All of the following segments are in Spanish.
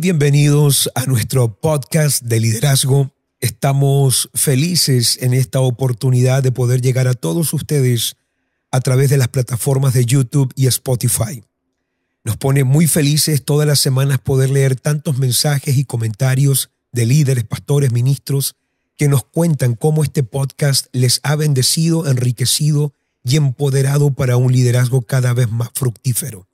Bienvenidos a nuestro podcast de liderazgo. Estamos felices en esta oportunidad de poder llegar a todos ustedes a través de las plataformas de YouTube y Spotify. Nos pone muy felices todas las semanas poder leer tantos mensajes y comentarios de líderes, pastores, ministros que nos cuentan cómo este podcast les ha bendecido, enriquecido y empoderado para un liderazgo cada vez más fructífero.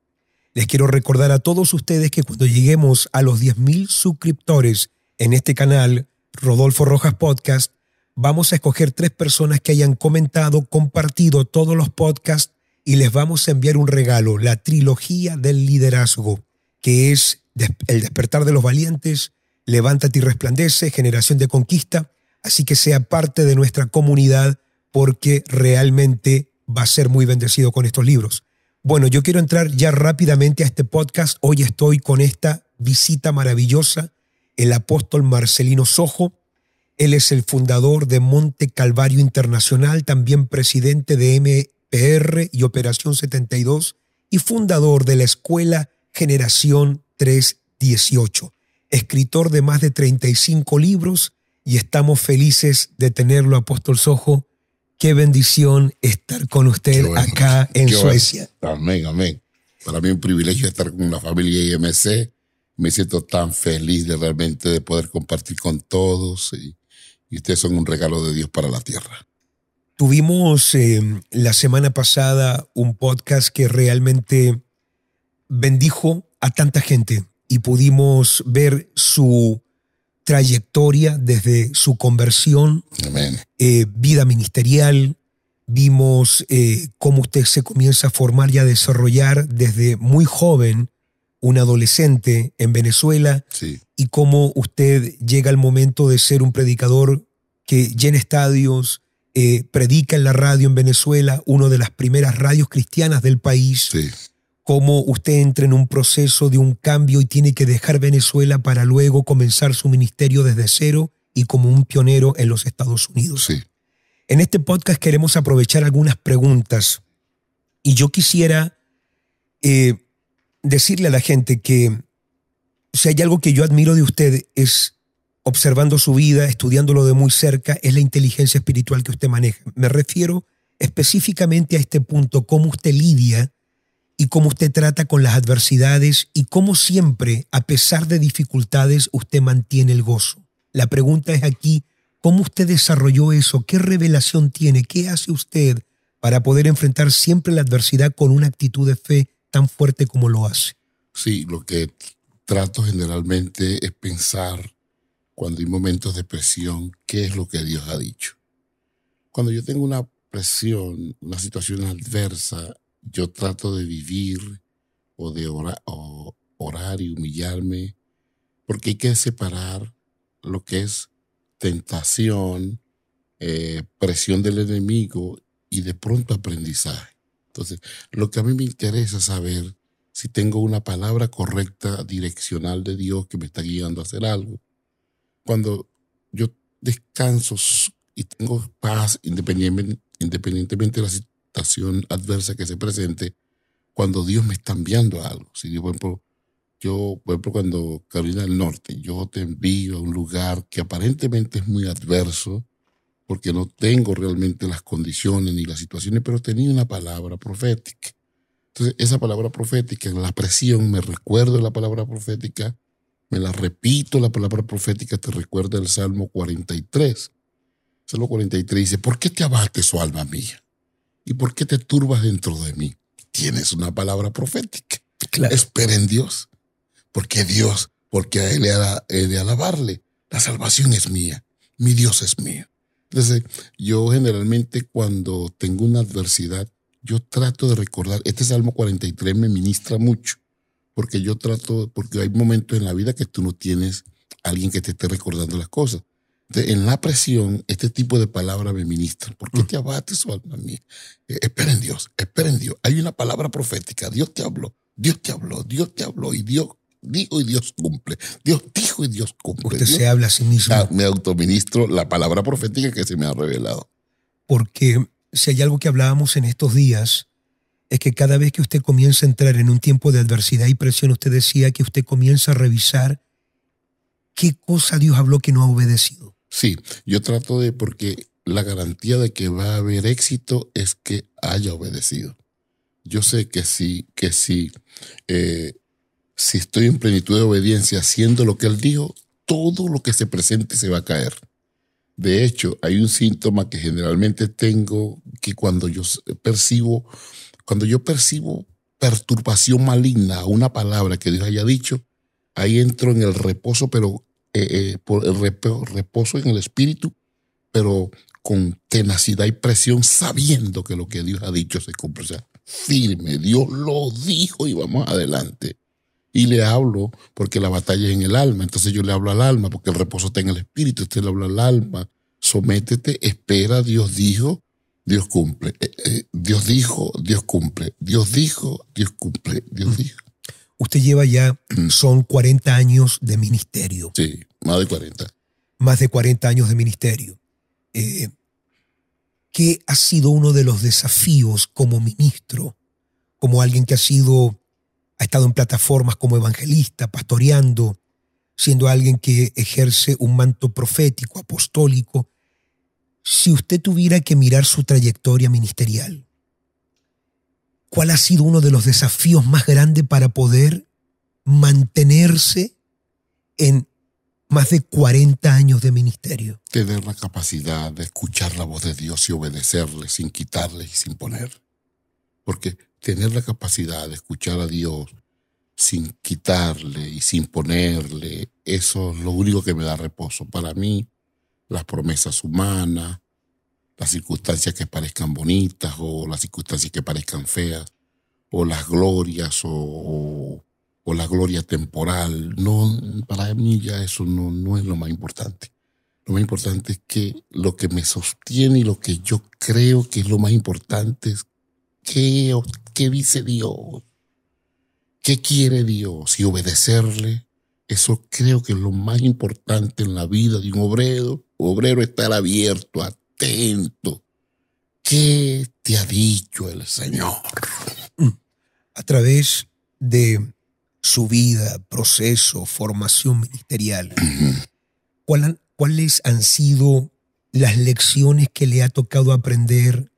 Les quiero recordar a todos ustedes que cuando lleguemos a los 10.000 suscriptores en este canal, Rodolfo Rojas Podcast, vamos a escoger tres personas que hayan comentado, compartido todos los podcasts y les vamos a enviar un regalo, la trilogía del liderazgo, que es El despertar de los valientes, Levántate y resplandece, Generación de Conquista. Así que sea parte de nuestra comunidad porque realmente va a ser muy bendecido con estos libros. Bueno, yo quiero entrar ya rápidamente a este podcast. Hoy estoy con esta visita maravillosa, el apóstol Marcelino Sojo. Él es el fundador de Monte Calvario Internacional, también presidente de MPR y Operación 72 y fundador de la Escuela Generación 318. Escritor de más de 35 libros y estamos felices de tenerlo, apóstol Sojo, Qué bendición estar con usted acá en Suecia. Amén, amén. Para mí es un privilegio estar con la familia IMC. Me siento tan feliz de realmente de poder compartir con todos y, ustedes son un regalo de Dios para la tierra. Tuvimos eh, la semana pasada un podcast que realmente bendijo a tanta gente y pudimos ver su trayectoria desde su conversión, eh, vida ministerial. Vimos eh, cómo usted se comienza a formar y a desarrollar desde muy joven, un adolescente en Venezuela, y cómo usted llega al momento de ser un predicador que llena estadios, eh, predica en la radio en Venezuela, una de las primeras radios cristianas del país. Sí cómo usted entra en un proceso de un cambio y tiene que dejar Venezuela para luego comenzar su ministerio desde cero y como un pionero en los Estados Unidos. Sí. En este podcast queremos aprovechar algunas preguntas y yo quisiera eh, decirle a la gente que si hay algo que yo admiro de usted es observando su vida, estudiándolo de muy cerca, es la inteligencia espiritual que usted maneja. Me refiero específicamente a este punto, cómo usted lidia y cómo usted trata con las adversidades y cómo siempre, a pesar de dificultades, usted mantiene el gozo. La pregunta es aquí, ¿cómo usted desarrolló eso? ¿Qué revelación tiene? ¿Qué hace usted para poder enfrentar siempre la adversidad con una actitud de fe tan fuerte como lo hace? Sí, lo que trato generalmente es pensar cuando hay momentos de presión, ¿qué es lo que Dios ha dicho? Cuando yo tengo una presión, una situación adversa, yo trato de vivir o de orar, y humillarme, porque hay que separar lo que es tentación, eh, presión del enemigo y de pronto aprendizaje. Entonces, lo que a mí me interesa saber si tengo una palabra correcta, direccional de Dios que me está guiando a hacer algo. Cuando yo descanso y tengo paz, independientemente, independientemente de la situación, adversa que se presente cuando Dios me está enviando algo. Si yo, por ejemplo, cuando Carolina del Norte, yo te envío a un lugar que aparentemente es muy adverso, porque no tengo realmente las condiciones ni las situaciones, pero tenía una palabra profética. Entonces, esa palabra profética, la presión, me recuerdo la palabra profética, me la repito, la palabra profética te recuerda el Salmo 43. Salmo 43 dice, ¿por qué te abates, oh alma mía? ¿Y por qué te turbas dentro de mí? Tienes una palabra profética. Espera en Dios. Porque Dios, porque a Él he de alabarle. La salvación es mía. Mi Dios es mío. Entonces, yo generalmente cuando tengo una adversidad, yo trato de recordar, este Salmo 43 me ministra mucho, porque yo trato, porque hay momentos en la vida que tú no tienes alguien que te esté recordando las cosas en la presión, este tipo de palabras me ministran. ¿Por qué mm. te abates, oh alma mía? Eh, espera en Dios, espera en Dios. Hay una palabra profética. Dios te habló, Dios te habló, Dios te habló y Dios dijo y Dios cumple. Dios dijo y Dios cumple. Usted se habla a sí mismo. Me autoministro la palabra profética que se me ha revelado. Porque si hay algo que hablábamos en estos días, es que cada vez que usted comienza a entrar en un tiempo de adversidad y presión, usted decía que usted comienza a revisar ¿qué cosa Dios habló que no ha obedecido? Sí, yo trato de, porque la garantía de que va a haber éxito es que haya obedecido. Yo sé que si, que si, eh, si estoy en plenitud de obediencia haciendo lo que Él dijo, todo lo que se presente se va a caer. De hecho, hay un síntoma que generalmente tengo que cuando yo percibo, cuando yo percibo perturbación maligna a una palabra que Dios haya dicho, ahí entro en el reposo, pero eh, eh, por el reposo en el espíritu, pero con tenacidad y presión, sabiendo que lo que Dios ha dicho se cumple. O sea, firme, Dios lo dijo y vamos adelante. Y le hablo porque la batalla es en el alma. Entonces yo le hablo al alma porque el reposo está en el espíritu. Usted le habla al alma. Sométete, espera, Dios dijo, Dios cumple. Eh, eh, Dios dijo, Dios cumple. Dios dijo, Dios cumple. Dios mm. dijo. Usted lleva ya, mm. son 40 años de ministerio. Sí, más de 40. Más de 40 años de ministerio. Eh, ¿Qué ha sido uno de los desafíos como ministro, como alguien que ha sido ha estado en plataformas como evangelista, pastoreando, siendo alguien que ejerce un manto profético, apostólico, si usted tuviera que mirar su trayectoria ministerial, ¿cuál ha sido uno de los desafíos más grandes para poder mantenerse en más de 40 años de ministerio? Tener la capacidad de escuchar la voz de Dios y obedecerle sin quitarle y sin poner. Porque tener la capacidad de escuchar a Dios sin quitarle y sin ponerle, eso es lo único que me da reposo. Para mí, las promesas humanas, las circunstancias que parezcan bonitas o las circunstancias que parezcan feas, o las glorias o, o, la gloria temporal, no, para mí ya eso no, no es lo más importante. Lo más importante es que lo que me sostiene y lo que yo creo que es lo más importante es qué, qué dice Dios, qué quiere Dios y obedecerle. Eso creo que es lo más importante en la vida de un obrero. Obrero estar abierto, atento. ¿Qué te ha dicho el Señor? A través de su vida, proceso, formación ministerial, ¿cuáles han sido las lecciones que le ha tocado aprender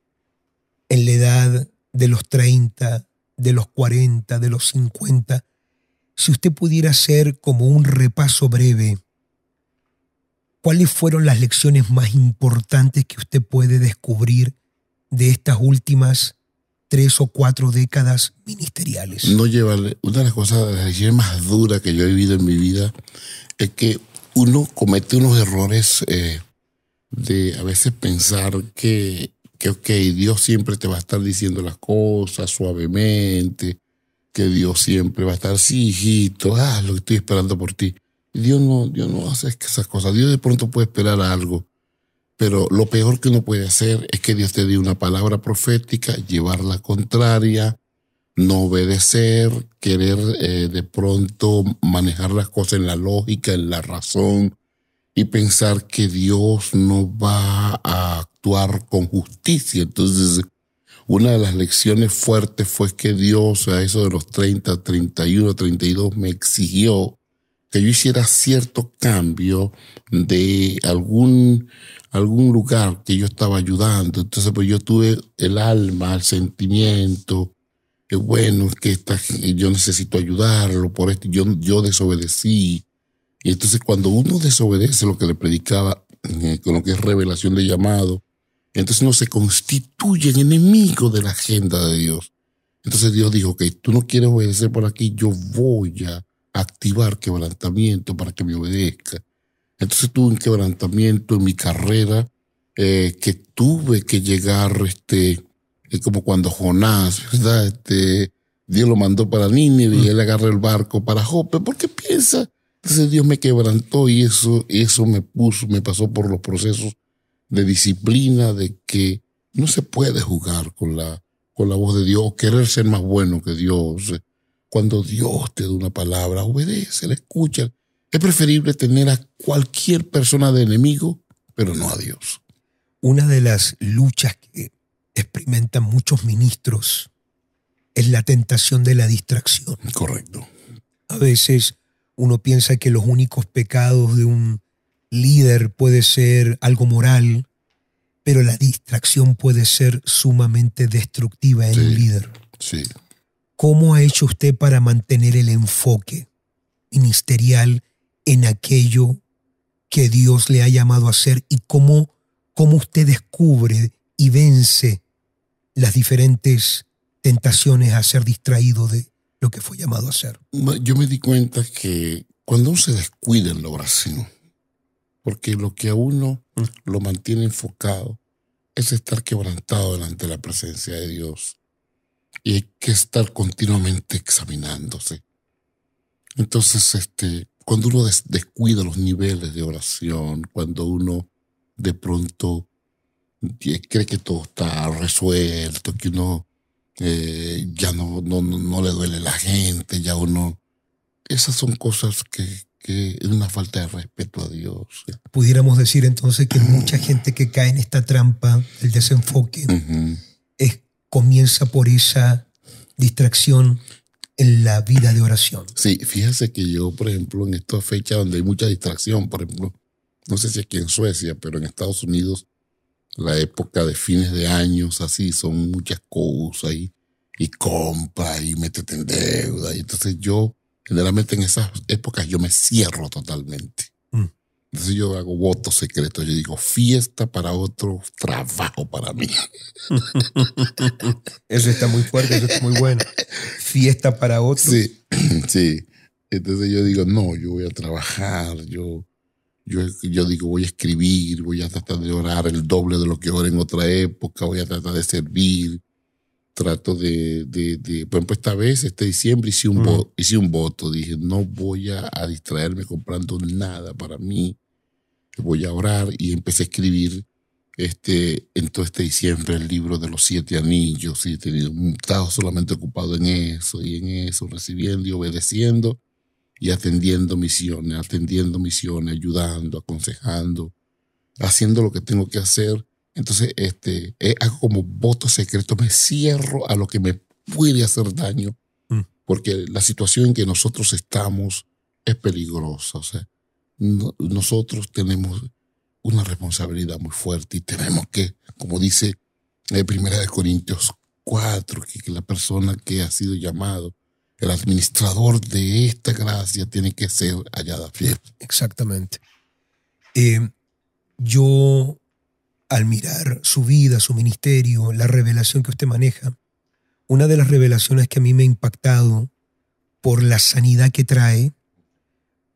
en la edad de los 30, de los 40, de los 50, si usted pudiera hacer como un repaso breve, ¿cuáles fueron las lecciones más importantes que usted puede descubrir de estas últimas tres o cuatro décadas ministeriales? No llevarle, una de las cosas, más duras que yo he vivido en mi vida es que uno comete unos errores eh, de a veces pensar que que, ok, Dios siempre te va a estar diciendo las cosas suavemente, que Dios siempre va a estar, sí, hijito, ah, lo que estoy esperando por ti. Dios no, Dios no hace esas cosas. Dios de pronto puede esperar algo, pero lo peor que uno puede hacer es que Dios te dé una palabra profética, llevar la contraria, no obedecer, querer eh, de pronto manejar las cosas en la lógica, en la razón, y pensar que Dios no va a actuar con justicia. Entonces, una de las lecciones fuertes fue que Dios a eso de los 30, 31, 32 me exigió que yo hiciera cierto cambio de algún, algún lugar que yo estaba ayudando. Entonces, pues yo tuve el alma, el sentimiento, que bueno, que esta, yo necesito ayudarlo por esto. Yo, yo desobedecí y entonces cuando uno desobedece lo que le predicaba, eh, con lo que es revelación de llamado, entonces uno se constituye en enemigo de la agenda de Dios. Entonces Dios dijo, que tú no quieres obedecer por aquí, yo voy a activar quebrantamiento para que me obedezca. Entonces tuve un quebrantamiento en mi carrera eh, que tuve que llegar, este, es como cuando Jonás, ¿verdad? Este, Dios lo mandó para Nínive y mm. él agarra el barco para Jope, porque piensa entonces Dios me quebrantó y eso, eso me puso, me pasó por los procesos de disciplina, de que no se puede jugar con la, con la voz de Dios, querer ser más bueno que Dios. Cuando Dios te da una palabra, obedece, la escucha. Es preferible tener a cualquier persona de enemigo, pero no a Dios. Una de las luchas que experimentan muchos ministros es la tentación de la distracción. Correcto. A veces uno piensa que los únicos pecados de un líder puede ser algo moral, pero la distracción puede ser sumamente destructiva en un líder. Sí. ¿Cómo ha hecho usted para mantener el enfoque ministerial en aquello que Dios le ha llamado a hacer y cómo, cómo usted descubre y vence las diferentes tentaciones a ser distraído de lo que fue llamado a hacer? Yo me di cuenta que cuando uno se descuida en la oración, porque lo que a uno mm. lo mantiene enfocado es estar quebrantado delante de la presencia de Dios. Y hay que estar continuamente examinándose. Entonces, este, cuando uno descuida los niveles de oración, cuando uno de pronto cree que todo está resuelto, que uno eh, ya no, no, no le duele la gente, ya uno... Esas son cosas que, que es una falta de respeto a Dios. Pudiéramos decir entonces que mucha gente que cae en esta trampa, el desenfoque, es, comienza por esa distracción en la vida de oración. Sí, fíjese que yo, por ejemplo, en esta fecha donde hay mucha distracción, por ejemplo, no sé si aquí en Suecia, pero en Estados Unidos, la época de fines de años, así, son muchas cosas y, y compra y métete en deuda. Y entonces yo Generalmente en esas épocas yo me cierro totalmente. Mm. Entonces yo hago votos secretos. Yo digo fiesta para otro, trabajo para mí. eso está muy fuerte, eso está muy bueno. Fiesta para otro. Sí, sí. Entonces yo digo, no, yo voy a trabajar, yo, yo, yo digo, voy a escribir, voy a tratar de orar el doble de lo que oré en otra época, voy a tratar de servir, trato de, de, de, por ejemplo, esta vez, este diciembre, hice un, voto, hice un voto. Dije, no voy a, distraerme comprando nada para mí. Voy a orar y empecé a escribir este, en todo este diciembre el libro de los siete anillos. Y he tenido, estado solamente ocupado en eso y en eso, recibiendo y obedeciendo y atendiendo misiones, atendiendo misiones, ayudando, aconsejando, haciendo lo que tengo que hacer entonces, este, eh, hago como voto secreto, me cierro a lo que me puede hacer daño, mm. porque la situación en que nosotros estamos es peligrosa. O sea, nosotros tenemos una responsabilidad muy fuerte y tenemos que, como dice en Primera de Corintios 4, que, la persona que ha sido llamado, el administrador de esta gracia, tiene que ser hallada fiel. Exactamente. Eh, yo al mirar su vida, su ministerio, la revelación que usted maneja, una de las revelaciones que a mí me ha impactado por la sanidad que trae,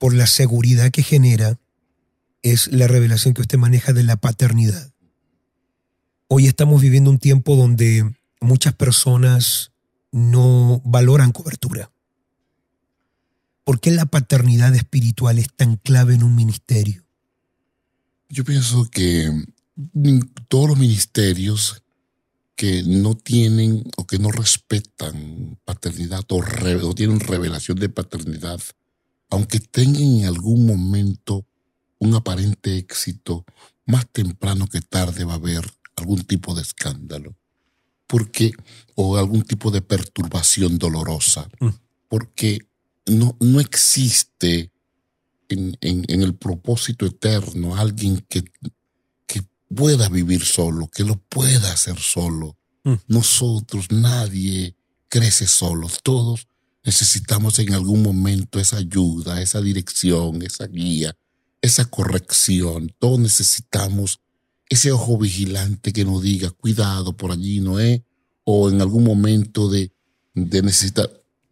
por la seguridad que genera, es la revelación que usted maneja de la paternidad. Hoy estamos viviendo un tiempo donde muchas personas no valoran cobertura. ¿Por qué la paternidad espiritual es tan clave en un ministerio? Yo pienso que todos los ministerios que no tienen o que no respetan paternidad o, no tienen revelación de paternidad, aunque tengan en algún momento un aparente éxito, más temprano que tarde va a haber algún tipo de escándalo. Porque, o algún tipo de perturbación dolorosa. Mm. Porque no, no existe en, en, el propósito eterno alguien que pueda vivir solo, que lo pueda hacer solo. Mm. Nosotros, nadie crece solo. Todos necesitamos en algún momento esa ayuda, esa dirección, esa guía, esa corrección. Todos necesitamos ese ojo vigilante que nos diga, cuidado, por allí no es, o en algún momento de, de necesitar,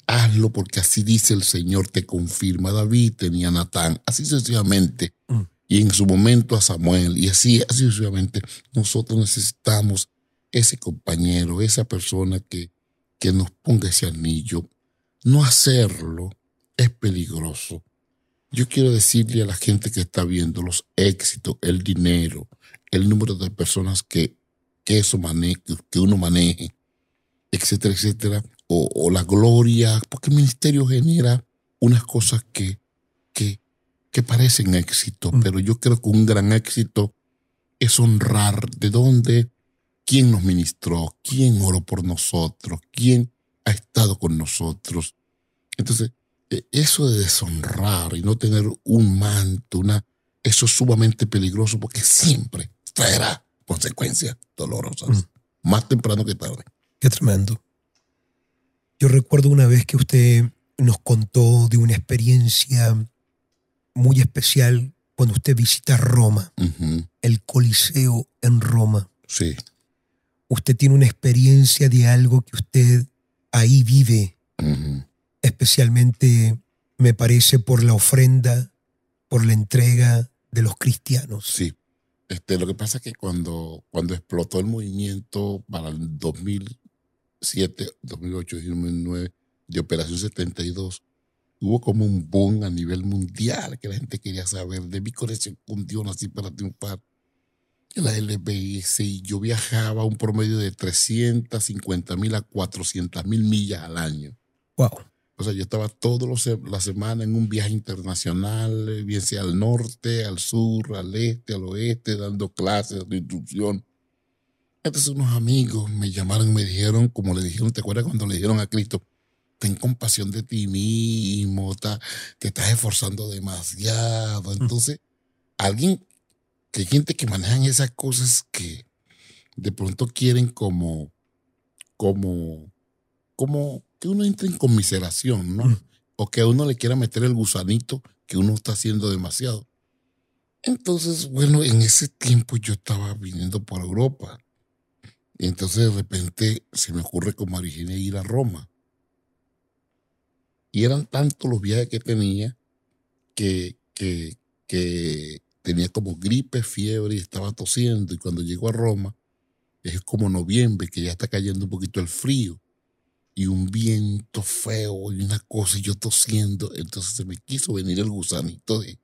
hazlo porque así dice el Señor, te confirma. David tenía Natán, así sucesivamente. Mm y en su momento a Samuel y así, así sucesivamente. Nosotros necesitamos ese compañero, esa persona que, que nos ponga ese anillo. No hacerlo es peligroso. Yo quiero decirle a la gente que está viendo los éxitos, el dinero, el número de personas que, que eso maneje, que uno maneje, etcétera, etcétera, o, o la gloria, porque el ministerio genera unas cosas que, que, que parecen éxito, mm. pero yo creo que un gran éxito es honrar de dónde, quién nos ministró, quién oró por nosotros, quién ha estado con nosotros. Entonces, e, eso de deshonrar y no tener un manto, una, eso es sumamente peligroso porque siempre traerá consecuencias dolorosas, mm. más temprano que tarde. Qué tremendo. Yo recuerdo una vez que usted nos contó de una experiencia muy especial cuando usted visita Roma, el Coliseo en Roma. Sí. Usted tiene una experiencia de algo que usted ahí vive, especialmente me parece por la ofrenda, por la entrega de los cristianos. Sí. Este, lo que pasa es que cuando, cuando explotó el movimiento para el 2007, 2008, 2009 de Operación 72, hubo como un boom a nivel mundial que la gente quería saber de mi conexión con Dios así para triunfar. La LBS y yo viajaba un promedio de 350 mil a 400 mil millas al año. Wow. O sea, yo estaba toda la semana en un viaje internacional, eh, bien sea al norte, al sur, al este, al oeste, dando clases de instrucción. Entonces unos amigos me llamaron y me dijeron, como le dijeron, ¿te acuerdas cuando le dijeron a Cristo? ten compasión de ti mismo, te estás esforzando demasiado. Entonces, alguien, que hay gente que manejan esas cosas que de pronto quieren como, como, como que uno entre en conmiseración, ¿no? O que a uno le quiera meter el gusanito que uno está haciendo demasiado. Entonces, bueno, en ese tiempo yo estaba viniendo por Europa. Y entonces de repente se me ocurre como originé ir a Roma. Y eran tantos los viajes que tenía que, que, que tenía como gripe, fiebre y estaba tosiendo. Y cuando llego a Roma, es como noviembre, que ya está cayendo un poquito el frío y un viento feo y una cosa y yo tosiendo. Entonces se me quiso venir el gusanito de,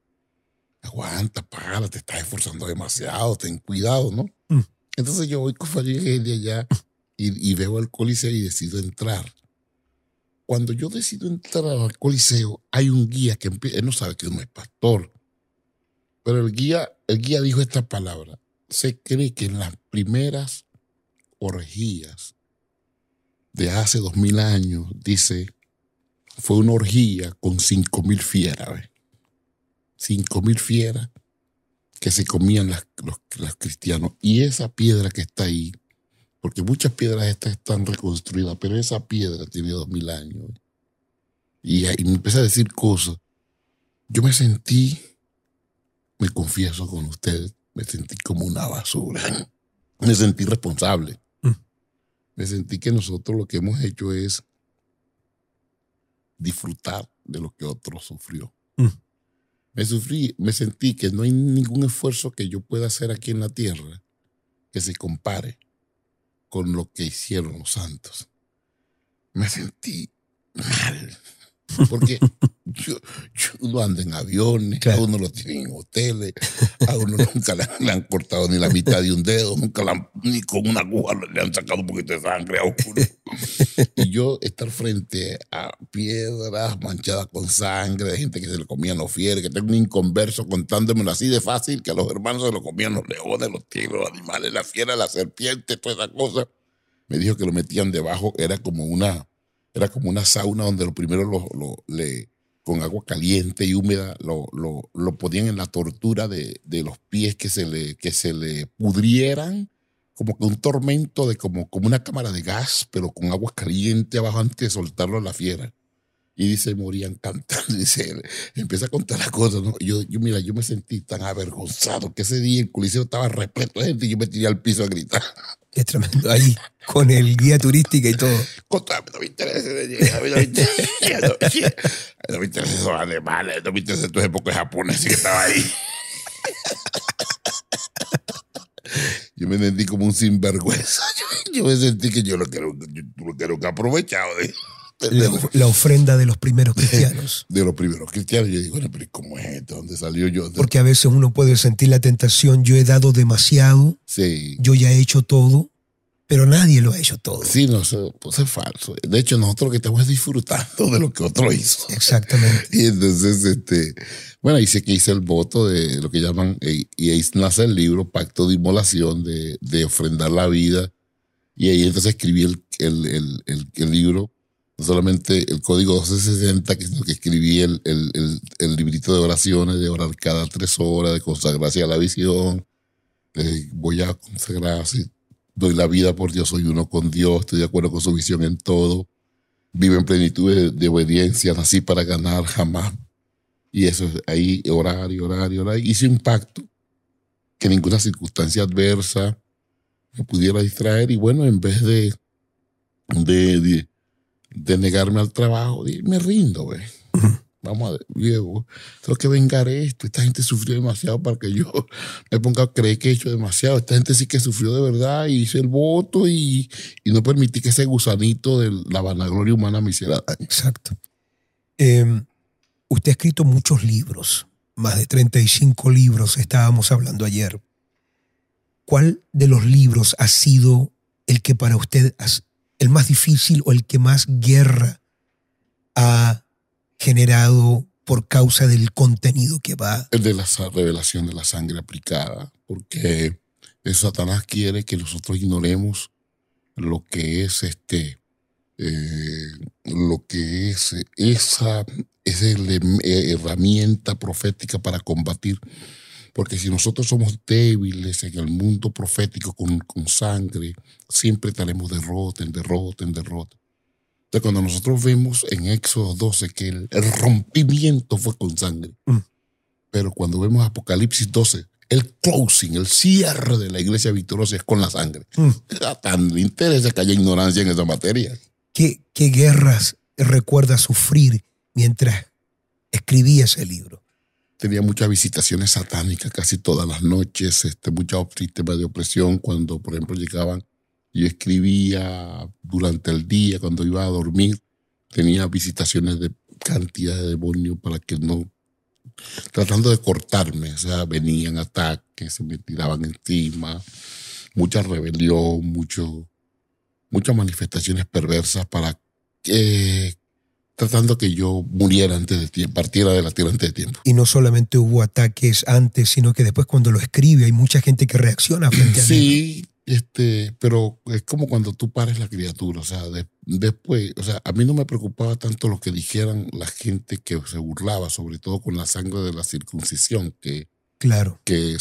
aguanta, para, te estás esforzando demasiado, ten cuidado, ¿no? Mm. Entonces yo voy con familia de allá y, y veo el coliseo y decido entrar cuando yo decido entrar al coliseo, hay un guía que él no sabe que uno es pastor, pero el guía, el guía dijo esta palabra. Se cree que en las primeras orgías de hace dos mil años, dice, fue una orgía con cinco mil fieras. Cinco mil fieras que se comían los, los cristianos. Y esa piedra que está ahí porque muchas piedras estas están reconstruidas, pero esa piedra tiene dos mil años. Y, me empecé a decir cosas. Yo me sentí, me confieso con usted, me sentí como una basura. Me sentí responsable. Mm. Me sentí que nosotros lo que hemos hecho es disfrutar de lo que otro sufrió. Mm. Me, sufrí, me sentí que no hay ningún esfuerzo que yo pueda hacer aquí en la tierra que se compare con lo que hicieron los santos. Me sentí mal. Porque yo, uno anda en aviones, a uno lo tiene en hoteles, a uno nunca le, han cortado ni la mitad de un dedo, nunca ni con una aguja le han sacado un poquito de sangre a uno. Y yo estar frente a piedras manchadas con sangre, de gente que se le comían los fieres, que tengo un inconverso contándomelo así de fácil, que a los hermanos se lo comían los leones, los tigres, los animales, la fiera, la serpiente, toda esa cosa. Me dijo que lo metían debajo, era como una era como una sauna donde lo primero lo, le, con agua caliente y húmeda lo, lo, lo ponían en la tortura de, de, los pies que se, le, que se le pudrieran, como que un tormento de como, como una cámara de gas, pero con agua caliente abajo antes de soltarlo a la fiera. Y dice, morían cantando. Dice, empieza a contar las cosas. ¿no? Yo, yo, mira, yo me sentí tan avergonzado que ese día el coliseo estaba repleto de gente y yo me tiré al piso a gritar. Es tremendo. Ahí, con el guía turístico y todo. No me interesa. No me interesa. No me interesa esos animales. No me interesa tu época japonés que estaba ahí. Yo me sentí como un sinvergüenza. Yo, me sentí que yo lo quiero, yo lo quiero que aprovechado de la, ofrenda de los primeros cristianos. De los primeros cristianos. Yo digo, bueno, pero ¿cómo es esto? ¿Dónde salió yo? Porque a veces uno puede sentir la tentación, yo he dado demasiado, sí. yo ya he hecho todo, pero nadie lo ha hecho todo. Sí, no, eso pues es falso. De hecho, nosotros lo que estamos disfrutando de lo que otro hizo. Exactamente. y entonces, este, bueno, hice que hice el voto de lo que llaman, eh, y ahí nace el libro, Pacto de Inmolación, de, de ofrendar la vida. Y ahí entonces escribí el, el, el, el libro no solamente el código 1260, que es que escribí el, el, librito de oraciones, de orar cada tres horas, de consagrarse a la visión, voy a consagrarse, doy la vida por Dios, soy uno con Dios, estoy de acuerdo con su visión en todo, vivo en plenitud de, obediencia, nací para ganar jamás. Y eso, ahí orar y orar y orar, hizo impacto que ninguna circunstancia adversa me pudiera distraer y bueno, en vez de, de, de, negarme al trabajo, me rindo, güey. Vamos a ver, Diego, tengo que vengar esto. Esta gente sufrió demasiado para que yo me ponga a creer que he hecho demasiado. Esta gente sí que sufrió de verdad y hice el voto y, y no permití que ese gusanito de la vanagloria humana me hiciera daño. Exacto. Em, usted ha escrito muchos libros, más de 35 libros, estábamos hablando ayer. ¿Cuál de los libros ha sido el que para usted el más difícil o el que más guerra ha generado por causa del contenido que va. El de la revelación de la sangre aplicada, porque Satanás quiere que nosotros ignoremos lo que es este, eh, lo que es esa, esa herramienta profética para combatir. Porque si nosotros somos débiles en el mundo profético con, con sangre, siempre estaremos derrota, en derrota, en derrota cuando nosotros vemos en Éxodo 12 que el, rompimiento fue con sangre, mm. pero cuando vemos Apocalipsis 12, el closing, el cierre de la iglesia victoriosa es con la sangre. Mm. Tan interesa que haya ignorancia en esa materia. ¿Qué, ¿Qué guerras recuerda sufrir mientras escribía ese libro? Tenía muchas visitaciones satánicas casi todas las noches, este, mucha sistema de opresión cuando, por ejemplo, llegaban yo escribía durante el día, cuando iba a dormir, tenía visitaciones de cantidad de demonios para que no, tratando de cortarme, o sea, venían ataques, se me tiraban encima, mucha rebelión, mucho, muchas manifestaciones perversas para que, tratando que yo muriera antes de tiempo, partiera de la tierra antes de tiempo. Y no solamente hubo ataques antes, sino que después cuando lo escribe hay mucha gente que reacciona frente a Sí, este, pero es como cuando tú pares la criatura, o sea, después, o sea, a mí no me preocupaba tanto lo que dijeran la gente que se burlaba, sobre todo con la sangre de la circuncisión, que, claro. que,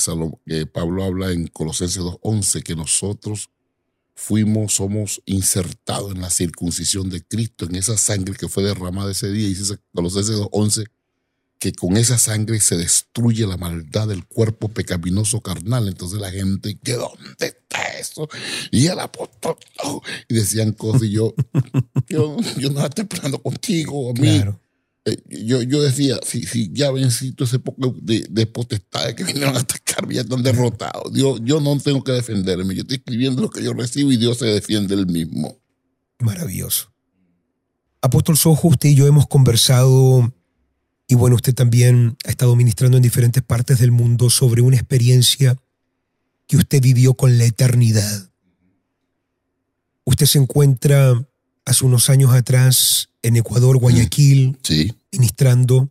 que Pablo habla en Colosenses 2.11, que nosotros fuimos, somos insertados en la circuncisión de Cristo, en esa sangre que fue derramada ese día, y dice Colosenses 2.11, que con esa sangre se destruye la maldad del cuerpo pecaminoso carnal. Entonces la gente, ¿qué dónde está eso? Y el apóstol, y decían cosas, y yo, yo, yo no estoy esperando contigo, a mí. Eh, yo, yo decía, si, si ya vencí ese poco de, de potestades que vinieron a atacarme, ya están derrotados. Yo, yo no tengo que defenderme, yo estoy escribiendo lo que yo recibo y Dios se defiende él mismo. Maravilloso. Apóstol Sojo, usted y yo hemos conversado y bueno, usted también ha estado ministrando en diferentes partes del mundo sobre una experiencia que usted vivió con la eternidad. Usted se encuentra hace unos años atrás en Ecuador, Guayaquil, sí. ministrando.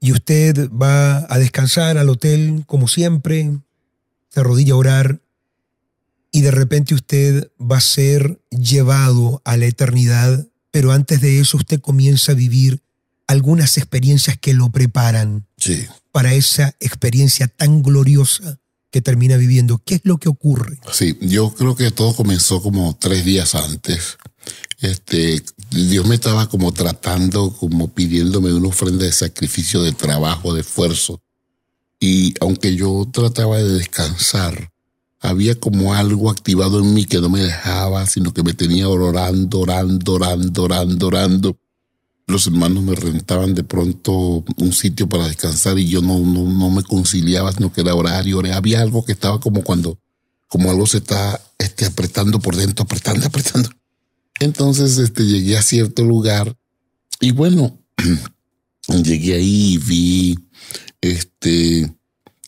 Y usted va a descansar al hotel como siempre, se arrodilla a orar y de repente usted va a ser llevado a la eternidad, pero antes de eso usted comienza a vivir algunas experiencias que lo preparan para esa experiencia tan gloriosa que termina viviendo. ¿Qué es lo que ocurre? Sí, yo creo que todo comenzó como tres días antes. Este, Dios me estaba como tratando, como pidiéndome una ofrenda de sacrificio, de trabajo, de esfuerzo. Y aunque yo trataba de descansar, había como algo activado en mí que no me dejaba, sino que me tenía orando, orando, orando, orando, orando los hermanos me rentaban de pronto un sitio para descansar y yo no, no, me conciliaba, sino que era horario. Había algo que estaba como cuando, como algo se está este, apretando por dentro, apretando, apretando. Entonces este, llegué a cierto lugar y bueno, llegué ahí y vi este,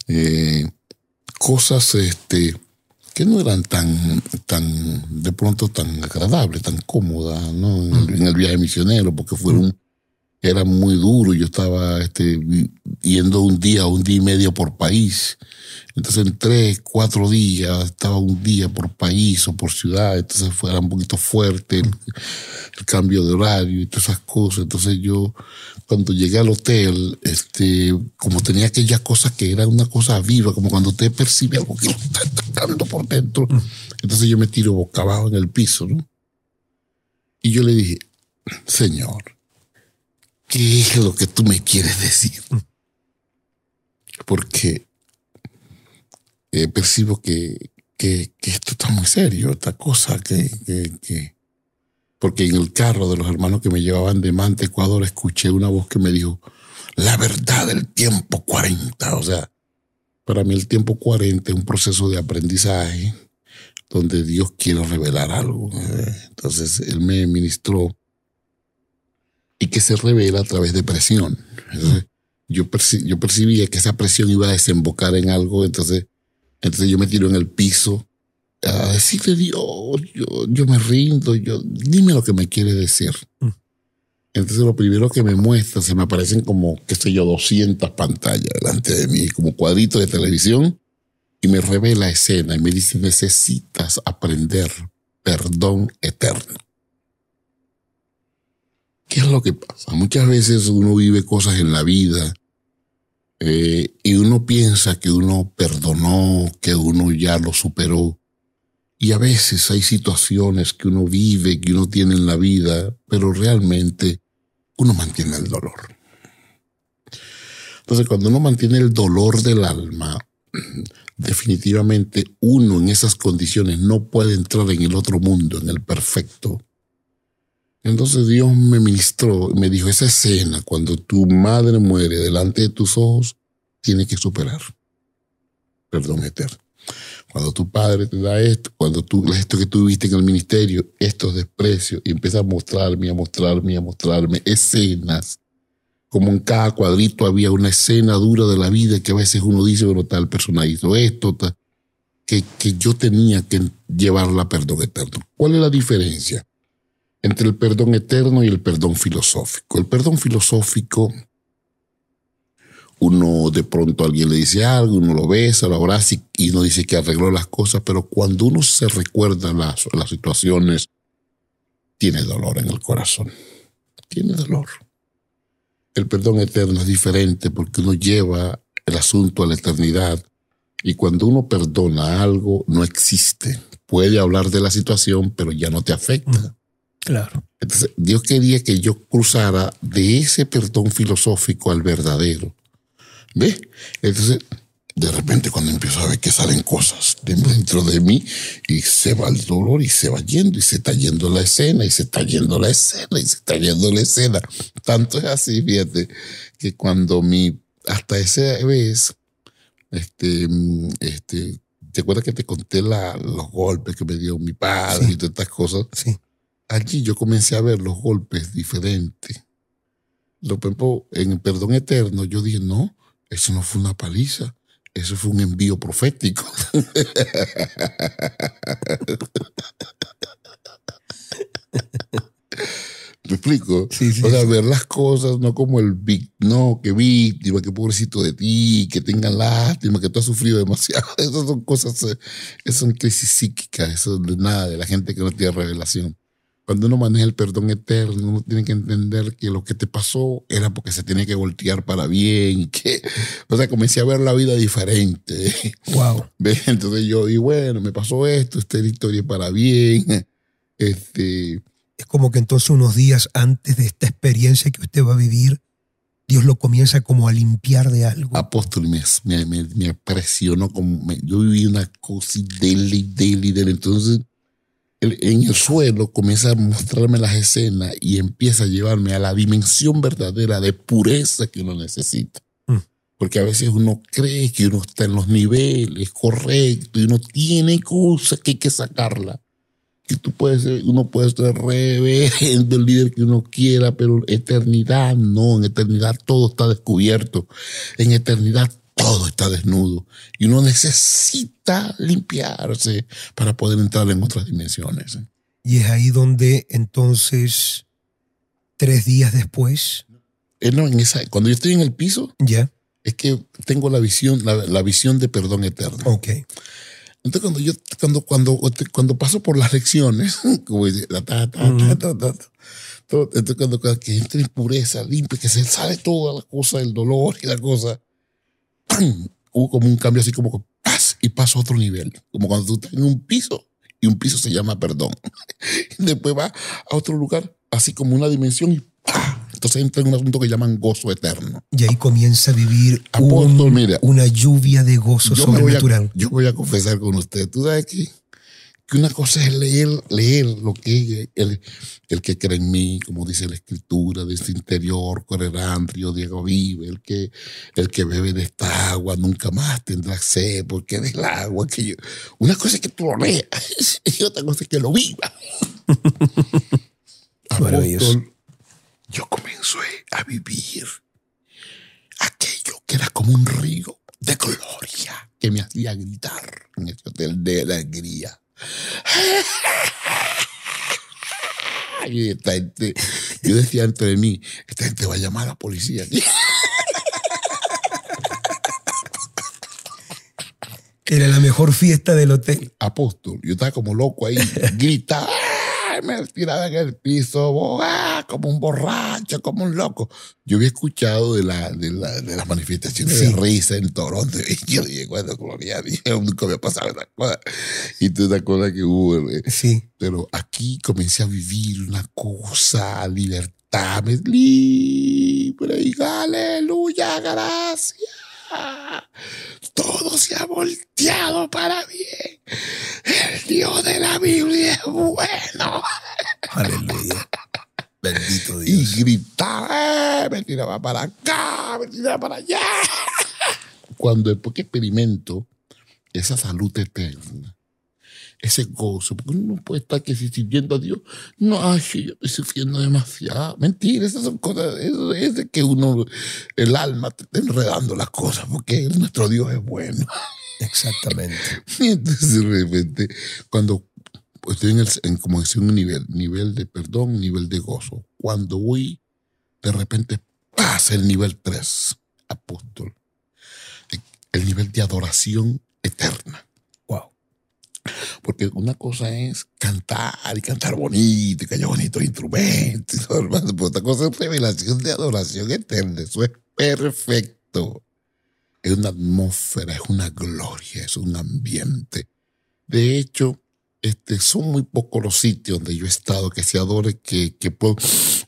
eh, cosas este, que no eran tan, tan, de pronto tan agradables, tan cómodas, ¿no? En, el, viaje misionero, porque fueron era muy duro. Yo estaba este, yendo un día, un día y medio por país. Entonces en tres, cuatro días, estaba un día por país o por ciudad, entonces fuera un poquito fuerte el, cambio de horario y todas esas cosas. Entonces yo, cuando llegué al hotel, este, como tenía aquellas cosas que era una cosa viva, como cuando usted percibe algo que está atacando por dentro, entonces yo me tiro boca abajo en el piso, ¿no? Y yo le dije, Señor, ¿qué es lo que tú me quieres decir? Porque eh, percibo que, que, esto está muy serio, esta cosa que, que, Porque en el carro de los hermanos que me llevaban de Mante, Ecuador, escuché una voz que me dijo, la verdad del tiempo 40. O sea, para mí el tiempo 40 es un proceso de aprendizaje donde Dios quiere revelar algo. Entonces, Él me ministró y que se revela a través de presión. yo, yo percibía que esa presión iba a desembocar en algo, entonces entonces yo me tiro en el piso a decirle, Dios, yo, yo me rindo, yo, dime lo que me quiere decir. Mm. Entonces lo primero que me muestra, se me aparecen como, qué sé yo, 200 pantallas delante de mí, como cuadritos de televisión, y me revela escena y me dice, necesitas aprender perdón eterno. ¿Qué es lo que pasa? Muchas veces uno vive cosas en la vida eh, y uno piensa que uno perdonó, que uno ya lo superó. Y a veces hay situaciones que uno vive, que uno tiene en la vida, pero realmente uno mantiene el dolor. Entonces, cuando uno mantiene el dolor del alma, definitivamente uno en esas condiciones no puede entrar en el otro mundo, en el perfecto. Entonces Dios me ministró, me dijo, esa escena, cuando tu madre muere delante de tus ojos, tiene que superar. Perdón eterno. Cuando tu padre te da esto, cuando tú, esto que tú viste en el ministerio, estos desprecios, y empieza a mostrarme, a mostrarme, a mostrarme escenas, como en cada cuadrito había una escena dura de la vida que a veces uno dice, bueno, tal persona hizo esto, que, que yo tenía que llevarla a perdón eterno. ¿Cuál es la diferencia? Entre el perdón eterno y el perdón filosófico. El perdón filosófico, uno de pronto alguien le dice algo, uno lo besa, lo abraza y, uno dice que arregló las cosas, pero cuando uno se recuerda las, las situaciones, tiene dolor en el corazón. Tiene dolor. El perdón eterno es diferente porque uno lleva el asunto a la eternidad y cuando uno perdona algo, no existe. Puede hablar de la situación, pero ya no te afecta. Claro. Entonces, Dios quería que yo cruzara de ese perdón filosófico al verdadero. ¿Ves? Entonces, de repente cuando empiezo a ver que salen cosas dentro de mí y se va el dolor y se va yendo y se está yendo la escena y se está yendo la escena y se está yendo la escena. Tanto es así, fíjate, que cuando mi, hasta esa vez, este, este, ¿te acuerdas que te conté la, los golpes que me dio mi padre y todas estas cosas? Sí allí yo comencé a ver los golpes diferentes. Lo, en el perdón eterno yo dije, no, eso no fue una paliza, eso fue un envío profético. ¿Me explico? Sí, sí, o sea, ver las cosas no como el big, no, que víctima, que pobrecito de ti, que tengan lástima, que tú has sufrido demasiado. Esas son cosas, eh, esas son crisis psíquicas, eso de nada, de la gente que no tiene revelación. Cuando uno maneja el perdón eterno, uno tiene que entender que lo que te pasó era porque se tiene que voltear para bien. Que, o sea, comencé a ver la vida diferente. Wow. Entonces yo, y bueno, me pasó esto, esta historia para bien. Este. Es como que entonces unos días antes de esta experiencia que usted va a vivir, Dios lo comienza como a limpiar de algo. Apóstol me, me, me, presionó como yo viví una cosa dele, dele, dele. Entonces en el suelo comienza a mostrarme las escenas y empieza a llevarme a la dimensión verdadera de pureza que uno necesita. Mm. Porque a veces uno cree que uno está en los niveles correctos y uno tiene cosas que hay que sacarla. Que tú puedes ser, uno puede ser reverendo, el líder que uno quiera, pero eternidad no, en eternidad todo está descubierto. En eternidad todo está desnudo y uno necesita limpiarse para poder entrar en otras dimensiones. Y es ahí donde entonces, tres días después, Eh, no, en esa, cuando yo estoy en el piso, Ya. es que tengo la visión, la, la visión de perdón eterno. Ok. Entonces cuando yo, cuando, cuando, cuando paso por las lecciones, como dice, ta, ta, ta, ta, ta, ta, todo, entonces cuando, cuando que entre en pureza, limpia, que se sale toda la cosa, el dolor y la cosa, ¡pam! hubo como un cambio así como que paz y paso a otro nivel. Como cuando tú estás en un piso y un piso se llama perdón. Después va a otro lugar, así como una dimensión y ¡pah! Entonces entra en un asunto que llaman gozo eterno. Y ahí comienza a vivir Apóstol, un- mira. una lluvia de gozo Yo, me voy a, sobrenatural. yo voy a confesar con usted. Tú sabes que, que una cosa es leer, leer lo que el, el que cree en mí, como dice la escritura, de este interior correrán río Diego vive, el que, el que bebe de esta agua nunca más tendrá sed, porque del agua que yo. Una cosa es que tú lo leas y otra cosa es que lo viva. Apóstol, yo comencé a vivir aquello que era como un río de gloria que me hacía gritar en ese hotel de alegría. Y esta gente, yo decía entre mí, esta gente va a llamar a la policía. Era la mejor fiesta del hotel. Apóstol, yo estaba como loco ahí, gritaba, ¡ay! me tiraba en el piso, ¡ah! como un borracho, como un loco. Yo había escuchado de, la, de, la- de las manifestaciones Sí. de risa en Toronto y yo dije, bueno, gloria nunca me ha pasado esa cosa. Y tú te acuerdas que hubo, eh, Sí. pero aquí comencé a vivir una cosa, libertad, me libre y aleluya, gracias. Todo se ha volteado para bien. El Dios de la Biblia es bueno. Aleluya. Bendito Y Dios. gritaba, "Eh", me tiraba para acá, me tiraba para allá. Cuando después que experimento esa salud eterna, ese gozo, porque uno no puede estar que si sirviendo a Dios, no, ay, yo estoy sufriendo demasiado. Mentira, esas son cosas, eso es de que uno, el alma te está enredando las cosas, porque nuestro Dios es bueno. Exactamente. Y entonces de repente, cuando estoy en, el, en como decía, un nivel, nivel de perdón, nivel de gozo, cuando voy, de repente pasa el nivel 3, apóstol, el nivel de adoración eterna. Porque una cosa es cantar y cantar bonito y que haya bonitos instrumentos y todo lo demás, pero otra cosa es revelación de adoración eterna. Eso es perfecto. Es una atmósfera, es una gloria, es un ambiente. De hecho, este, son muy pocos los sitios donde yo he estado que se adore, que, que puedo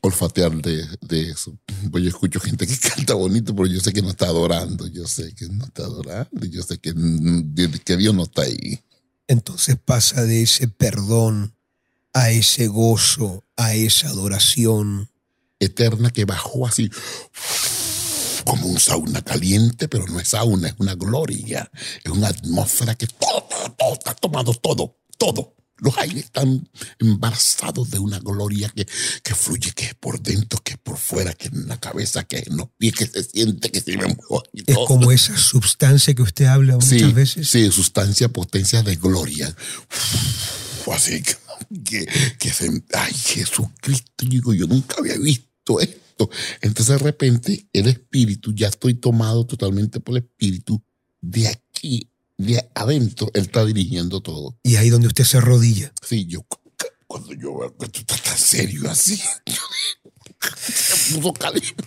olfatear de, de eso. Pues yo escucho gente que canta bonito, pero yo sé que no está adorando, yo sé que no está adorando, yo sé que, que Dios no está ahí. Entonces pasa de ese perdón a ese gozo, a esa adoración. eterna que bajó así como un sauna caliente, pero no es sauna, es una gloria, es una atmósfera que todo, todo, está tomado, todo, todo. Los aires están embarazados de una gloria que, que fluye, que es por dentro, que es por fuera, que es en la cabeza, que es en los pies, que se siente, que se me mueve Es todo. como esa sustancia que usted habla muchas Sí, veces. sí, sustancia, potencia de gloria. Así que, que, que se, ay, Jesucristo, digo, yo nunca había visto esto. Entonces de repente el espíritu, ya estoy tomado totalmente por el espíritu, de aquí, de adentro, él está dirigiendo todo. Y ahí donde usted se arrodilla. Sí, yo, cuando yo veo que tú estás tan serio así, se puso caliente.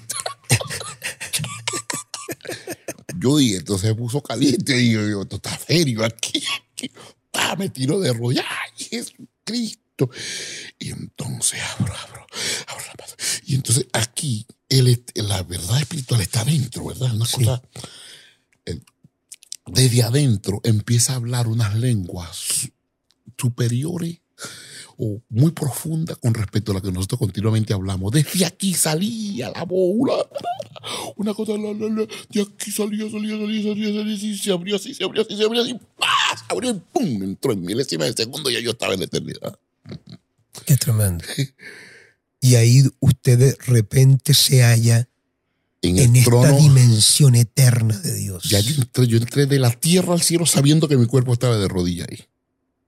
Yo dije, entonces se puso caliente y yo digo, tú estás serio aquí. Ah, me tiro de rodillas. ¡Ay, Jesucristo! Y entonces abro, abro, abro la mano. Y entonces aquí, el, la verdad espiritual está adentro, ¿verdad? Una Sí. cosa. el- desde adentro empieza a hablar unas lenguas superiores o muy profundas con respecto a la que nosotros continuamente hablamos. Desde aquí salía la bola. Una cosa, la, la, la, de aquí salía, salía, salía, salía, salía, así, se abrió así, se abrió así, se abrió así, ¡pah! se abrió y ¡pum! Entró en milésima de segundo y ya yo estaba en la eternidad. Qué tremendo. Y ahí usted de repente se halla En el en esta trono, dimensión eterna de Dios. ya yo entré, yo entré de la tierra al cielo sabiendo que mi cuerpo estaba de rodillas ahí.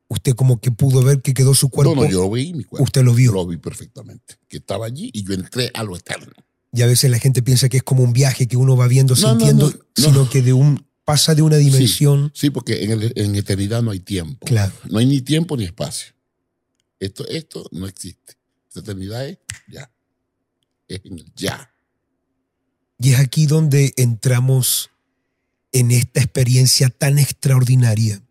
Usted como que pudo ver que quedó su cuerpo. no, no, yo lo vi mi cuerpo. Usted lo vio. Lo vi perfectamente. Que estaba allí y yo entré a lo eterno. Y a veces la gente piensa que es como un viaje que uno va viendo, No, sintiendo, no, no. sino que de un pasa de una dimensión. Sí, porque en, el- en eternidad no hay tiempo. Claro. No hay ni tiempo ni espacio. Esto, esto no existe. La eternidad es ya. Es en el ya. Y es aquí donde entramos en esta experiencia tan extraordinaria.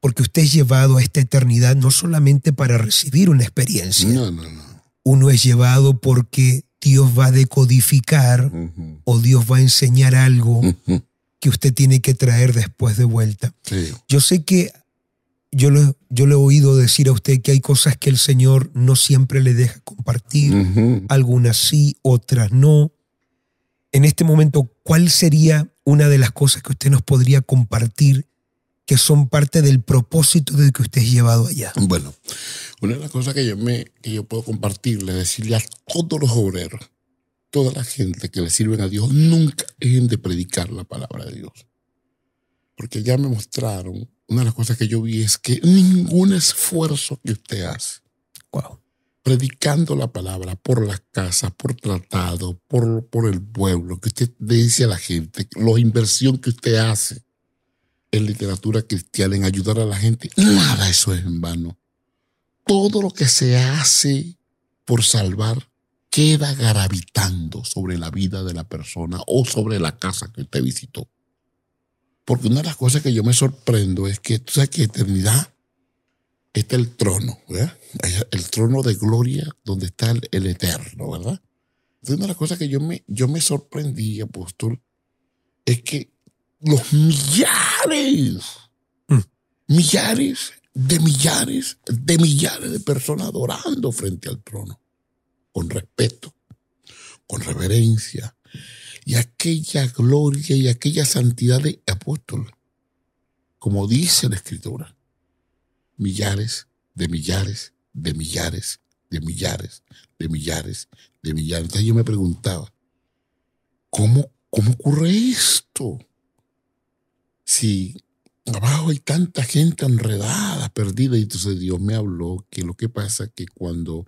Porque usted es llevado a esta eternidad no solamente para recibir una experiencia, No, no, no. uno es llevado porque Dios va a decodificar o Dios va a enseñar algo que usted tiene que traer después de vuelta. Sí. Yo sé que yo le, yo le he oído decir a usted que hay cosas que el Señor no siempre le deja compartir, algunas sí, otras no. En este momento, ¿cuál sería una de las cosas que usted nos podría compartir que son parte del propósito de que usted es llevado allá? Bueno, una de las cosas que yo, me, que yo puedo compartirle, decirle a todos los obreros, toda la gente que le sirven a Dios, nunca dejen de predicar la palabra de Dios. Porque ya me mostraron, una de las cosas que yo vi es que ningún esfuerzo que usted hace, Wow. Predicando la palabra por las casas, por tratado, por, por el pueblo, que usted dice a la gente, la inversión que usted hace en literatura cristiana, en ayudar a la gente, nada eso es en vano. Todo lo que se hace por salvar queda gravitando sobre la vida de la persona o sobre la casa que usted visitó. Porque una de las cosas que yo me sorprendo es que tú sabes que eternidad está el trono, ¿verdad? El trono de gloria donde está el, el eterno, ¿verdad? Entonces, una de las cosas que yo me, yo me sorprendí, apóstol, es que los millares, Mm. millares de millares de millares de personas adorando frente al trono, con respeto, con reverencia, y aquella gloria y aquella santidad de apóstol, como dice la escritura millares de millares de millares de millares de millares de millares. Entonces yo me preguntaba, ¿cómo, cómo ocurre esto? Si abajo hay tanta gente enredada, perdida, y entonces Dios me habló que lo que pasa es que cuando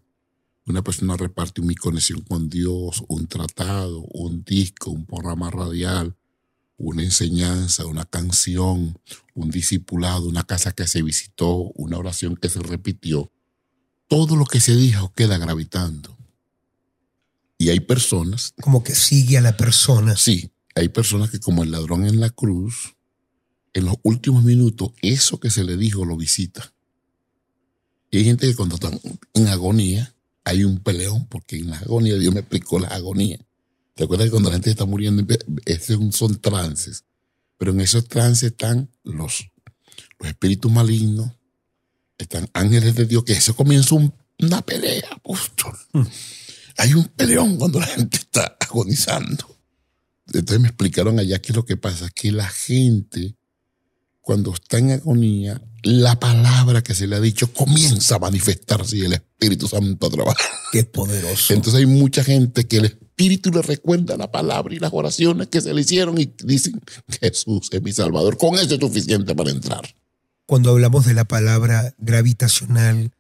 una persona reparte mi conexión con Dios, un tratado, un disco, un programa radial, una enseñanza, una canción, un discipulado, una casa que se visitó, una oración que se repitió, todo lo que se dijo queda gravitando. Y hay personas, Como que sigue a la persona. sí, hay personas que como el ladrón en la cruz, en los últimos minutos, eso que se le dijo lo visita. Y hay gente que cuando están en agonía, hay un peleón, porque en la agonía Dios me explicó la agonía. ¿Te acuerdas que cuando la gente está muriendo, esos son trances? Pero en esos trances están los, los espíritus malignos, están ángeles de Dios, que eso comienza un- una pelea, apóstol. Hay un peleón cuando la gente está agonizando. Entonces me explicaron allá qué es lo que pasa, que la gente, cuando está en agonía, la palabra que se le ha dicho comienza a manifestarse y el Espíritu Santo a trabajar. Qué poderoso. Entonces hay mucha gente que el Espíritu le recuerda la palabra y las oraciones que se le hicieron y dicen, Jesús es mi Salvador. Con eso es suficiente para entrar. Cuando hablamos de la palabra gravitacional,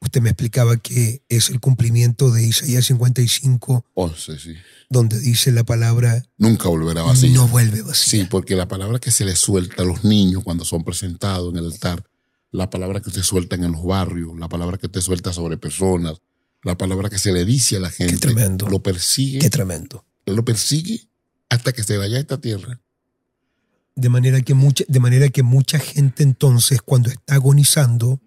usted me explicaba que es el cumplimiento de Isaías 55, Once, sí. donde dice la palabra Nunca volverá vacío. no vuelve vacía. Sí, porque la palabra que se le suelta a los niños cuando son presentados en el altar, la palabra que usted suelta en los barrios, la palabra que usted suelta sobre personas, la palabra que se le dice a la gente, tremendo. lo persigue, Qué tremendo. lo persigue hasta que se vaya a esta tierra. De manera que mucha, de manera que mucha gente entonces cuando está agonizando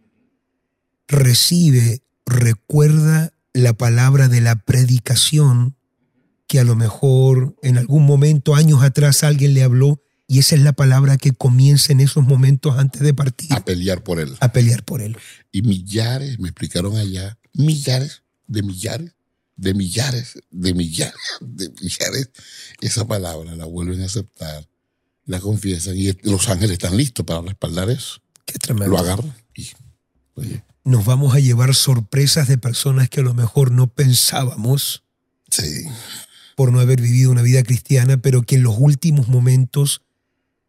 recibe, recuerda la palabra de la predicación que a lo mejor en algún momento años atrás alguien le habló y esa es la palabra que comienza en esos momentos antes de partir a pelear por él. a pelear por él. Y millares, me explicaron allá, millares de millares, de millares, de millares, de millares, esa palabra la vuelven a aceptar, la confiesan y los ángeles están listos para respaldar eso. Qué tremendo. Lo agarran y, oye, Nos vamos a llevar sorpresas de personas que a lo mejor no pensábamos sí, por no haber vivido una vida cristiana, pero que en los últimos momentos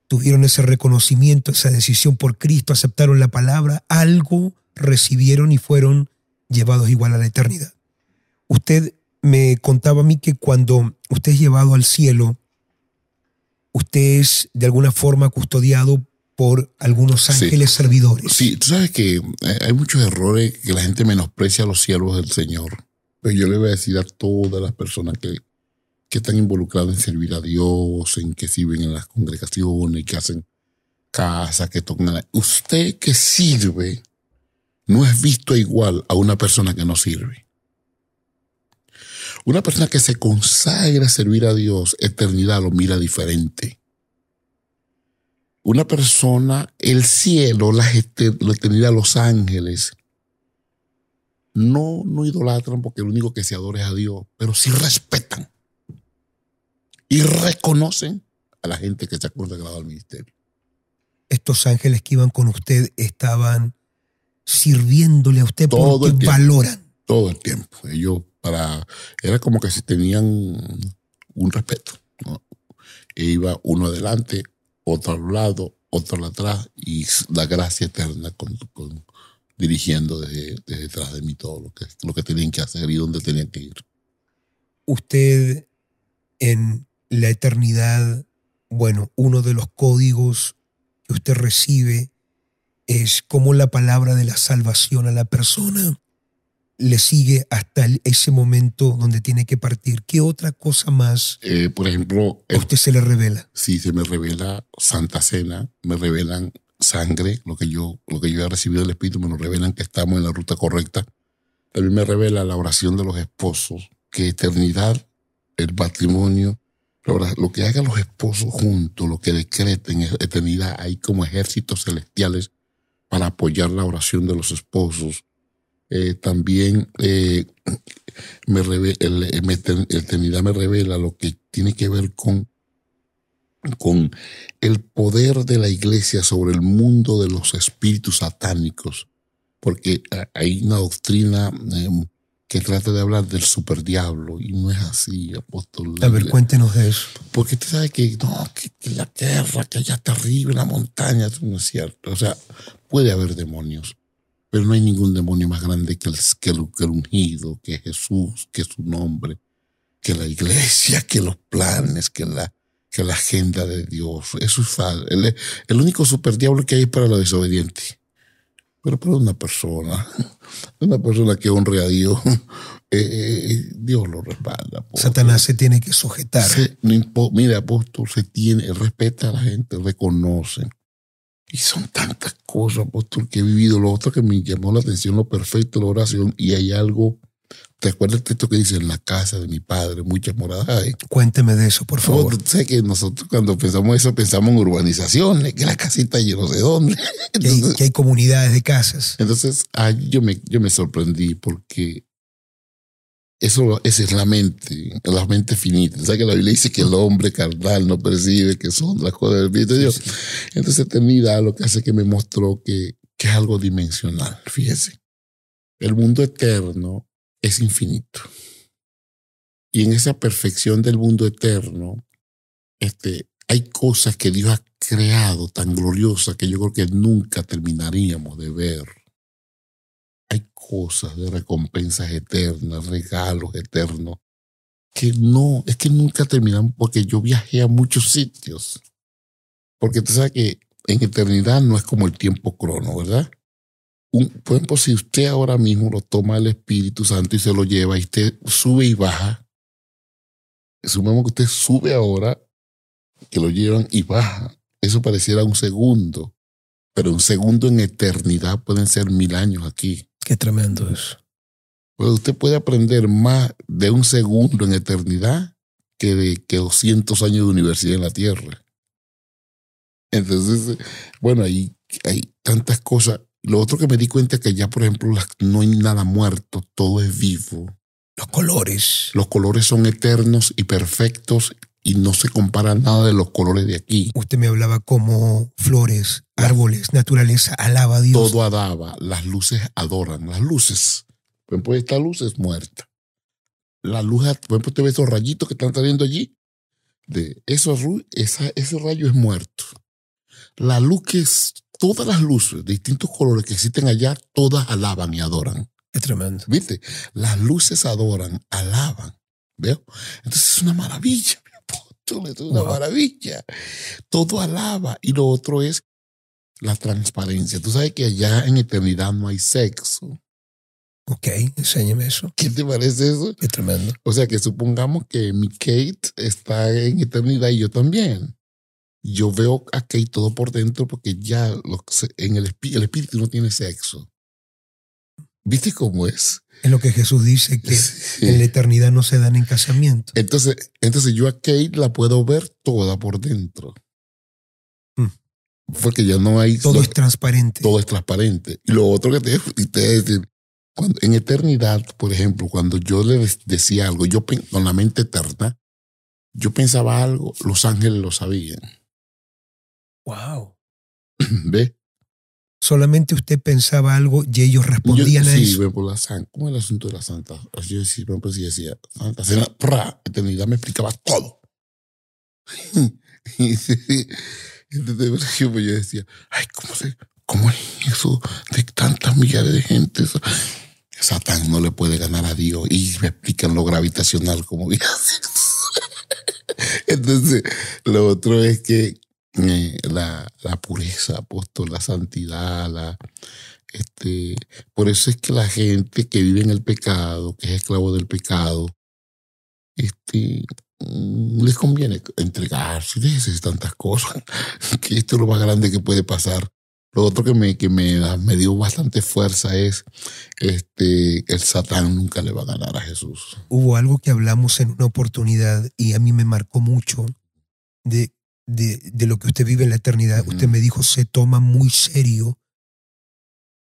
tuvieron ese reconocimiento, esa decisión por Cristo, aceptaron la palabra, algo recibieron y fueron llevados igual a la eternidad. Usted me contaba a mí que cuando usted es llevado al cielo, usted es de alguna forma custodiado por algunos ángeles servidores. Sí, tú sabes que eh, hay muchos errores que la gente menosprecia a los siervos del Señor. Pero yo le voy a decir a todas las personas que, que están involucradas en servir a Dios, en que sirven en las congregaciones, que hacen casa, que tocan. Usted que sirve no es visto igual a una persona que no sirve. Una persona que se consagra a servir a Dios, eternidad lo mira diferente. Una persona, el cielo, la, eternidad, los ángeles, no, no idolatran porque lo único que se adora es a Dios, pero sí respetan y reconocen a la gente que se ha consagrado al ministerio. Estos ángeles que iban con usted estaban sirviéndole a usted todo porque valoran. Todo el tiempo. Ellos para, era como que si tenían un respeto. E iba uno adelante, otro al lado, otro atrás y la gracia eterna con, dirigiendo desde, detrás de mí todo lo que, lo que tenían que hacer y dónde tenían que ir. Usted en la eternidad, bueno, uno de los códigos que usted recibe es como la palabra de la salvación a la persona le sigue hasta ese momento donde tiene que partir. ¿Qué otra cosa más? Eh, por ejemplo, a usted se le revela. Sí, se me revela Santa Cena, me revelan sangre, lo que yo, lo que yo he recibido del Espíritu, me lo revelan que estamos en la ruta correcta. También me revela la oración de los esposos, que eternidad, el matrimonio, lo que hagan los esposos juntos, lo que decreten eternidad, hay como ejércitos celestiales para apoyar la oración de los esposos. Eh, también eh, me el, me revela lo que tiene que ver con, con el poder de la iglesia sobre el mundo de los espíritus satánicos, porque hay una doctrina que trata de hablar del superdiablo y no es así, apóstol. A ver, cuéntenos de eso. Porque usted sabe que no, que, la tierra, que allá está arriba, la montaña, eso no es cierto. O sea, puede haber demonios, pero no hay ningún demonio más grande que el, que el, ungido, que Jesús, que su nombre, que la iglesia, que los planes, que la, que la agenda de Dios. Eso es falso. El, el único superdiablo que hay es para los desobedientes. Pero para una persona, una persona que honre a Dios, eh, eh, Dios lo respalda. Satanás se tiene que sujetar. mira, apóstol, se tiene, respeta a la gente, reconoce. Y son tantas cosas, apóstol, que he vivido. Lo otro que me llamó la atención, lo perfecto, la oración. Y hay algo, ¿te acuerdas el texto que dice en la casa de mi padre? Muchas moradas hay. Cuénteme de eso, por favor. sé que nosotros cuando pensamos eso, pensamos en urbanizaciones, que la casita yo no sé dónde. que, hay, comunidades de casas. Entonces, yo, me, yo me sorprendí porque eso, esa es la mente, la mente finita. O sea que la Biblia dice que el hombre carnal no percibe que son las cosas del Espíritu de Dios. Entonces, eternidad lo que hace que me mostró que, que es algo dimensional. Fíjese. El mundo eterno es infinito. Y en esa perfección del mundo eterno, este, hay cosas que Dios ha creado tan gloriosas que yo creo que nunca terminaríamos de ver hay cosas de recompensas eternas, regalos eternos, que no, es que nunca terminan porque yo viajé a muchos sitios. Porque tú sabes que en eternidad no es como el tiempo crono, ¿verdad? Un, por ejemplo, si usted ahora mismo lo toma el Espíritu Santo y se lo lleva y usted sube y baja, sumemos que usted sube ahora, que lo llevan y baja. Eso pareciera un segundo, pero un segundo en eternidad pueden ser mil años aquí. Qué tremendo eso. Pues usted puede aprender más de un segundo en eternidad que de que 200 años de universidad en la Tierra. Entonces, bueno, ahí hay tantas cosas. Lo otro que me di cuenta es que ya, por ejemplo, no hay nada muerto, todo es vivo. Los colores. Los colores son eternos y perfectos y no se compara nada de los colores de aquí. Usted me hablaba como flores, árboles, naturaleza, alaba a Dios. Todo alaba, las luces adoran, las luces. Por ejemplo, esta luz es muerta. La luz, por ejemplo, usted ve esos rayitos que están saliendo allí. De esa, ese rayo es muerto. La luz que es, todas las luces de distintos colores que existen allá, todas alaban y adoran. Es tremendo. ¿Viste? Las luces adoran, alaban. ¿Veo? Entonces es una maravilla, mi apóstol, es una Wow. maravilla. Todo alaba. Y lo otro es la transparencia. Tú sabes que allá en eternidad no hay sexo. Ok, enséñame eso. ¿Qué te parece eso? Es tremendo. O sea que supongamos que mi Kate está en eternidad y yo también. Yo veo a Kate todo por dentro porque ya lo en el, espíritu no tiene sexo. ¿Viste cómo es? Es lo que Jesús dice que Sí. en la eternidad no se dan en casamiento. Entonces, entonces yo a Kate la puedo ver toda por dentro. Mm. Porque ya no hay... Todo es transparente. todo es transparente. Y lo otro que te, te cuando, en eternidad, por ejemplo, cuando yo le decía algo, yo con la mente eterna, yo pensaba algo, los ángeles lo sabían. Wow. ¿Ves? Solamente usted pensaba algo y ellos Yo, respondían a sí, eso. ve por la santa. ¿Cómo es el asunto de la santa? Yo decía, por ejemplo, si decía, Santa Cena, pra, eternidad me explicaba todo. Y sí, entonces, yo decía, ay, ¿cómo se, cómo es eso de tantas millares de gente? Eso- Satán no le puede ganar a Dios. Y me explican lo gravitacional como bien. Entonces, lo otro es que eh, la, la pureza, apóstol, la santidad, la, este, por eso es que la gente que vive en el pecado, que es esclavo del pecado, este, mm, les conviene entregarse, déjese de tantas cosas, que esto es lo más grande que puede pasar. Lo otro que me, que me, me dio bastante fuerza es, este, el Satán nunca le va a ganar a Jesús. Hubo algo que hablamos en una oportunidad y a mí me marcó mucho de, de, de lo que usted vive en la eternidad. Usted me dijo, se toma muy serio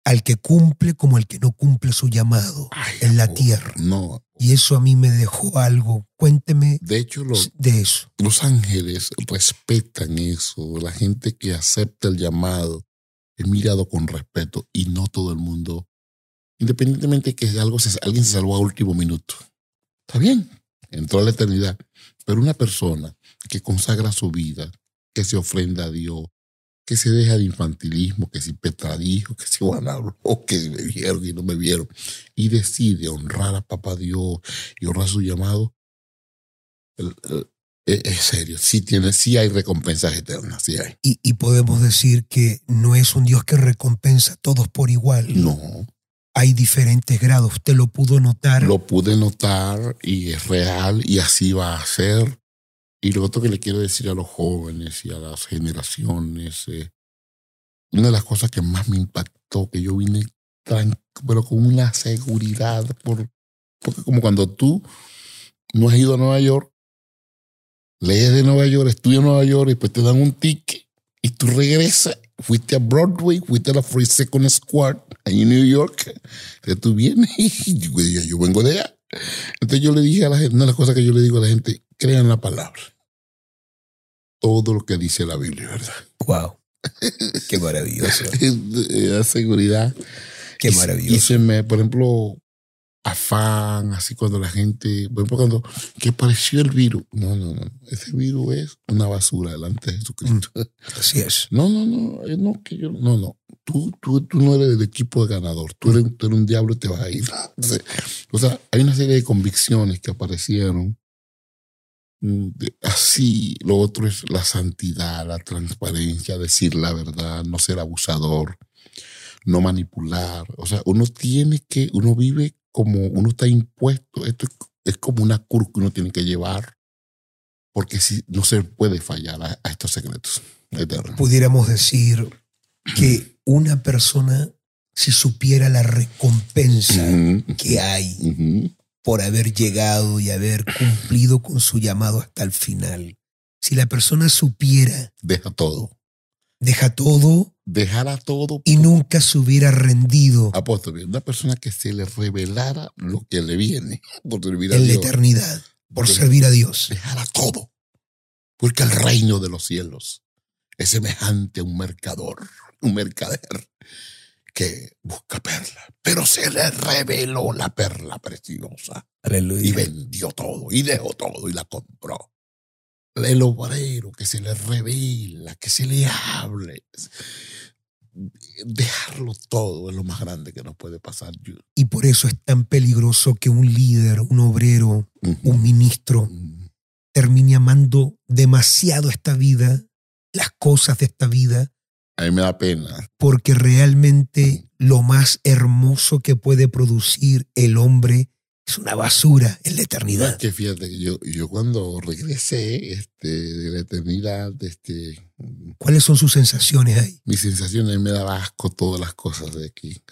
al que cumple como el que no cumple su llamado Ay, en la amor, tierra. No, Y eso a mí me dejó algo. Cuénteme de hecho, los, de eso. los ángeles respetan eso. La gente que acepta el llamado es mirado con respeto y no todo el mundo. Independientemente que algo se, alguien se salvó a último minuto. Está bien, entró a la eternidad. Pero una persona que consagra su vida, que se ofrenda a Dios, que se deja de infantilismo, que si Petra dijo, que si habló, que me vieron y no me vieron, y decide honrar a Papá Dios y honrar su llamado, es, es serio, sí, tiene, sí hay recompensas eternas, sí hay. Y, y podemos decir que no es un Dios que recompensa a todos por igual. No, Hay diferentes grados. Usted lo pudo notar. lo pude notar y es real y así va a ser. Y lo otro que le quiero decir a los jóvenes y a las generaciones, eh, una de las cosas que más me impactó, que yo vine tranquilo, pero con una seguridad, por, porque como cuando tú no has ido a Nueva York, lees de Nueva York, estudias en Nueva York y pues te dan un ticket y tú regresas, fuiste a Broadway, fuiste a la Free Second Square en New York, tú vienes y yo vengo de allá. Entonces yo le dije a la gente, una de las cosas que yo le digo a la gente, crean la palabra. Todo lo que dice la Biblia, ¿verdad? Wow. Qué maravilloso. La seguridad. Qué Y- Y maravilloso. se me, por ejemplo, afán, así cuando la gente, por ejemplo, cuando que apareció el virus. No, no, no. Ese virus es una basura delante de Jesucristo. Así es. No, no, no, eh, no, que yo, no, no. Tú, tú, tú no eres del equipo de ganador. Tú eres, tú eres un diablo y te vas a ir. O sea, hay una serie de convicciones que aparecieron. Mm, así, lo otro es la santidad, la transparencia, decir la verdad, no ser abusador, no manipular. O sea, uno tiene que, uno vive como uno está impuesto. Esto es, como una cruz que uno tiene que llevar, porque si no se puede fallar a, a estos secretos eternos. Pudiéramos decir que una persona, si supiera la recompensa que hay. Por haber llegado y haber cumplido con su llamado hasta el final, si la persona supiera, Deja todo. deja todo Dejar a todo. y nunca se hubiera rendido Apóstol, una persona que se le revelara lo que le viene por servir a en la Dios. eternidad por Porque servir a Dios. Dejar a todo. Porque el reino de los cielos es semejante a un mercador, un mercader que busca perla, pero se le reveló la perla preciosa y vendió todo y dejó todo y la compró. El obrero que se le revela, que se le hable. dejarlo todo es lo más grande que nos puede pasar. Y por eso es tan peligroso que un líder, un obrero, un ministro termine amando demasiado esta vida, las cosas de esta vida. A mí me da pena. Porque realmente lo más hermoso que puede producir el hombre es una basura en la eternidad. que fíjate, yo, yo cuando regresé este, de la eternidad, este, ¿cuáles son sus sensaciones ahí? Mis sensaciones me da asco todas las cosas de aquí.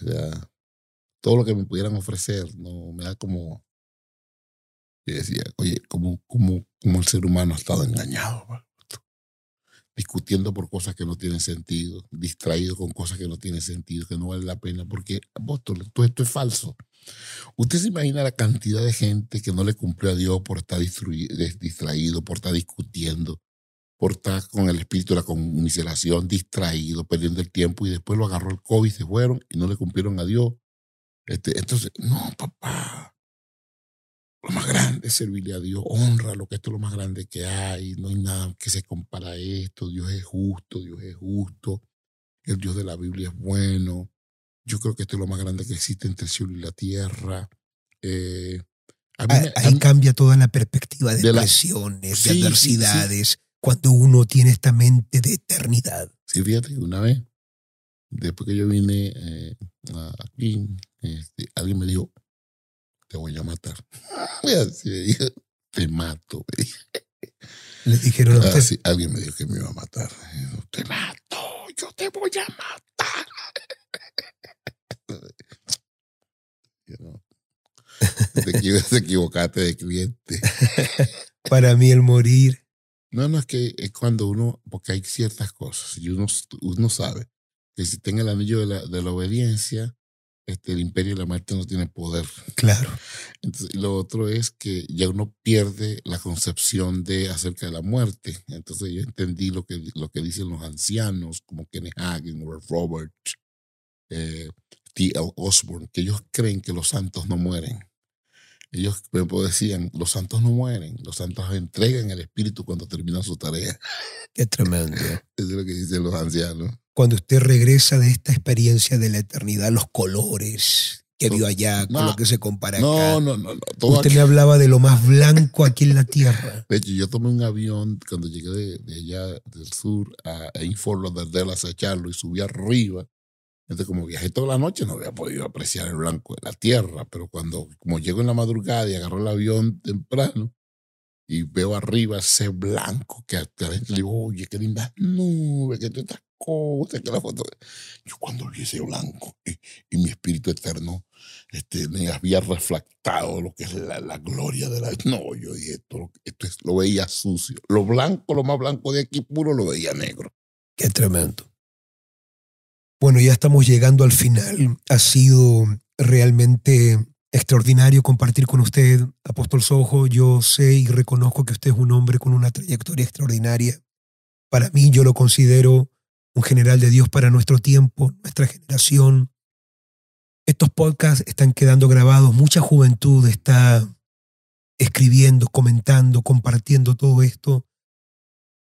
todo lo que me pudieran ofrecer, no me da como. Y decía, oye, como, como, como el ser humano ha estado engañado, discutiendo por cosas que no tienen sentido, distraído con cosas que no tienen sentido, que no vale la pena, porque, apóstol, todo esto es falso. Usted se imagina la cantidad de gente que no le cumplió a Dios por estar distraído, por estar discutiendo, por estar con el espíritu de la conmiseración, distraído, perdiendo el tiempo y después lo agarró el COVID, se fueron y no le cumplieron a Dios. Este, entonces, no, papá. Lo más grande es servirle a Dios, honra lo que esto es lo más grande que hay, no hay nada que se compara a esto, Dios es justo, Dios es justo, el Dios de la Biblia es bueno, yo creo que esto es lo más grande que existe entre el cielo y la tierra. Eh, ahí, cambia toda la perspectiva de, presiones, de adversidades, cuando uno tiene esta mente de eternidad. Sí, fíjate una vez, después que yo vine eh, aquí, este, alguien me dijo, te voy a matar. te mato. Le dijeron a usted. alguien me dijo que me iba a matar. Te mato, yo te voy a matar. te, equivocaste de cliente. Para mí el morir. No, no, es que es cuando uno, porque hay ciertas cosas, y uno, uno sabe que si tenga el anillo de la, de la obediencia, este, el imperio de la muerte no tiene poder. Claro. Entonces, lo otro es que ya uno pierde la concepción de acerca de la muerte. Entonces yo entendí lo que, lo que dicen los ancianos, como Kenneth Hagen, Robert, eh, T.L. Osborne, que ellos creen que los santos no mueren. Ellos decían, los santos no mueren, los santos entregan el espíritu cuando terminan su tarea. Qué tremendo. Eso es lo que dicen los ancianos. Cuando usted regresa de esta experiencia de la eternidad, los colores que vio allá con lo que se compara no, acá. No, no, no. Usted me hablaba de lo más blanco aquí en la tierra. De hecho, yo tomé un avión cuando llegué de, allá del sur a, a Inforlo de a echarlo y subí arriba entonces, como viajé toda la noche, no había podido apreciar el blanco de la tierra, pero cuando, como llego en la madrugada y agarro el avión temprano y veo arriba ese blanco que a la gente le digo, oye, qué linda nube, qué estas cosas, que la foto. Yo cuando vi ese blanco y, mi espíritu eterno este, me había reflectado lo que es la, la gloria de la. No, yo dije, esto, esto es, lo veía sucio. Lo blanco, lo más blanco de aquí puro, lo veía negro. Qué tremendo. Bueno, ya estamos llegando al final. Ha sido realmente extraordinario compartir con usted, Apóstol Sojo. Yo sé y reconozco que usted es un hombre con una trayectoria extraordinaria. Para mí, yo lo considero un general de Dios para nuestro tiempo, nuestra generación. Estos podcasts están quedando grabados. Mucha juventud está escribiendo, comentando, compartiendo todo esto.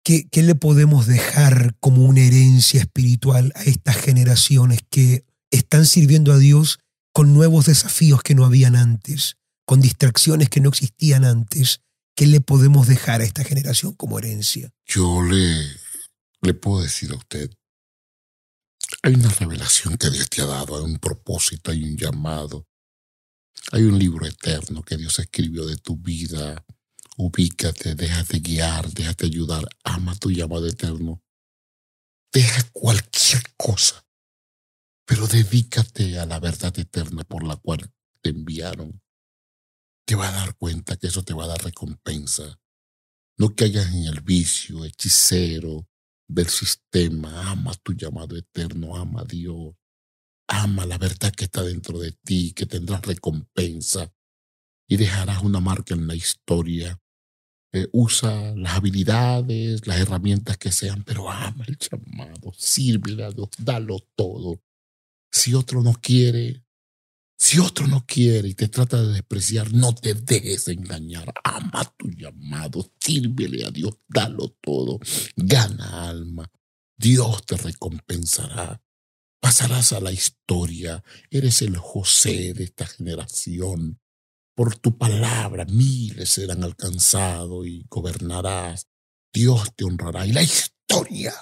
¿Qué, le podemos dejar como una herencia espiritual a estas generaciones que están sirviendo a Dios con nuevos desafíos que no habían antes, con distracciones que no existían antes? ¿Qué le podemos dejar a esta generación como herencia? Yo le, le puedo decir a usted, hay una revelación que Dios te ha dado, hay un propósito, hay un llamado, hay un libro eterno que Dios escribió de tu vida, Ubícate, déjate guiar, déjate ayudar, ama tu llamado eterno. Deja cualquier cosa, pero dedícate a la verdad eterna por la cual te enviaron. Te va a dar cuenta que eso te va a dar recompensa. No caigas en el vicio, hechicero del sistema. Ama tu llamado eterno, ama a Dios. Ama la verdad que está dentro de ti, que tendrás recompensa y dejarás una marca en la historia eh, usa las habilidades, las herramientas que sean, pero ama el llamado, sirve a Dios, dalo todo. Si otro no quiere, si otro no quiere y te trata de despreciar, no te dejes engañar. Ama tu llamado, sírvele a Dios, dalo todo, gana alma. Dios te recompensará. pasarás a la historia. Eres el José de esta generación. Por tu palabra miles serán alcanzados y gobernarás. Dios te honrará. Y la historia,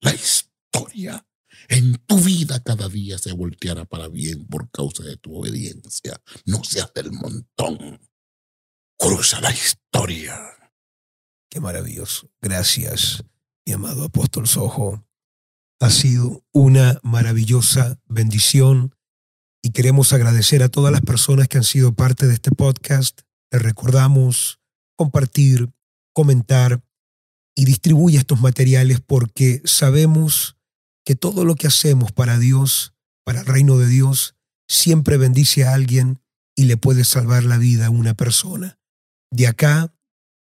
la historia en tu vida cada día se volteará para bien por causa de tu obediencia. No seas del montón. Cruza la historia. Qué maravilloso. Gracias, mi amado apóstol Sojo. Ha sido una maravillosa bendición y queremos agradecer a todas las personas que han sido parte de este podcast. Les recordamos compartir, comentar y distribuir estos materiales porque sabemos que todo lo que hacemos para Dios, para el reino de Dios, siempre bendice a alguien y le puede salvar la vida a una persona. De acá,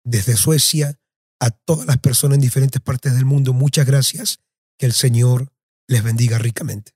desde Suecia, a todas las personas en diferentes partes del mundo, muchas gracias que el Señor les bendiga ricamente.